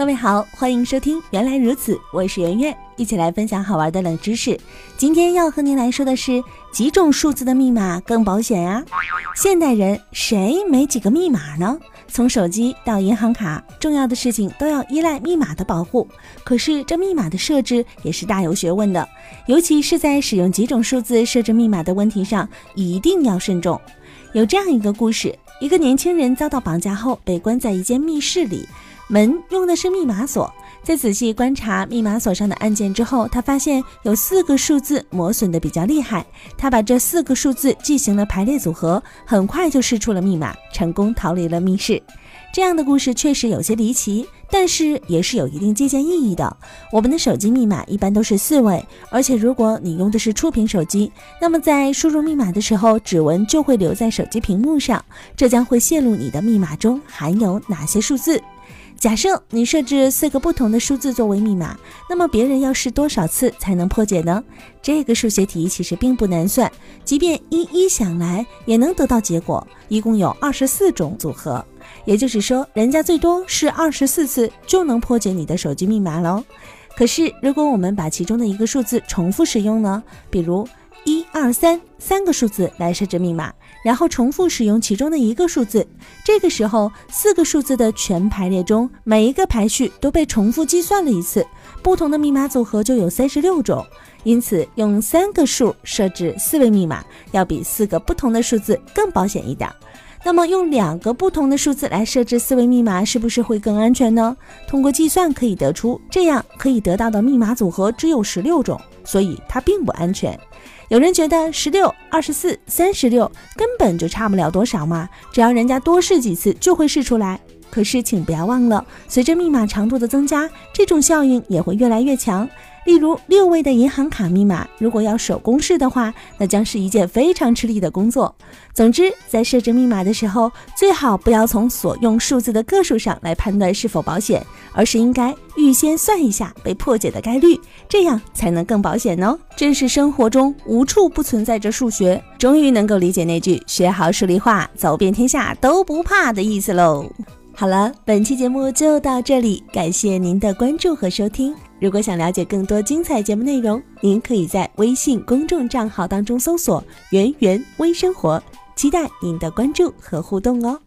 各位好，欢迎收听《原来如此》，我是圆圆，一起来分享好玩的冷知识。今天要和您来说的是几种数字的密码更保险呀？现代人谁没几个密码呢？从手机到银行卡，重要的事情都要依赖密码的保护。可是这密码的设置也是大有学问的，尤其是在使用几种数字设置密码的问题上，一定要慎重。有这样一个故事：一个年轻人遭到绑架后，被关在一间密室里。门用的是密码锁，在仔细观察密码锁上的按键之后，他发现有四个数字磨损的比较厉害。他把这四个数字进行了排列组合，很快就试出了密码，成功逃离了密室。这样的故事确实有些离奇，但是也是有一定借鉴意义的。我们的手机密码一般都是四位，而且如果你用的是触屏手机，那么在输入密码的时候，指纹就会留在手机屏幕上，这将会泄露你的密码中含有哪些数字。假设你设置四个不同的数字作为密码，那么别人要试多少次才能破解呢？这个数学题其实并不难算，即便一一想来也能得到结果。一共有二十四种组合，也就是说，人家最多试二十四次就能破解你的手机密码喽。可是，如果我们把其中的一个数字重复使用呢？比如一二三三个数字来设置密码。然后重复使用其中的一个数字，这个时候四个数字的全排列中每一个排序都被重复计算了一次，不同的密码组合就有三十六种。因此，用三个数设置四位密码，要比四个不同的数字更保险一点。那么，用两个不同的数字来设置四位密码，是不是会更安全呢？通过计算可以得出，这样可以得到的密码组合只有十六种，所以它并不安全。有人觉得十六、二十四、三十六根本就差不了多少嘛，只要人家多试几次就会试出来。可是请不要忘了，随着密码长度的增加，这种效应也会越来越强。例如六位的银行卡密码，如果要手工试的话，那将是一件非常吃力的工作。总之，在设置密码的时候，最好不要从所用数字的个数上来判断是否保险，而是应该预先算一下被破解的概率，这样才能更保险哦。真实生活中无处不存在着数学，终于能够理解那句“学好数理化，走遍天下都不怕”的意思喽。好了，本期节目就到这里，感谢您的关注和收听。如果想了解更多精彩节目内容，您可以在微信公众账号当中搜索“圆圆微生活”，期待您的关注和互动哦。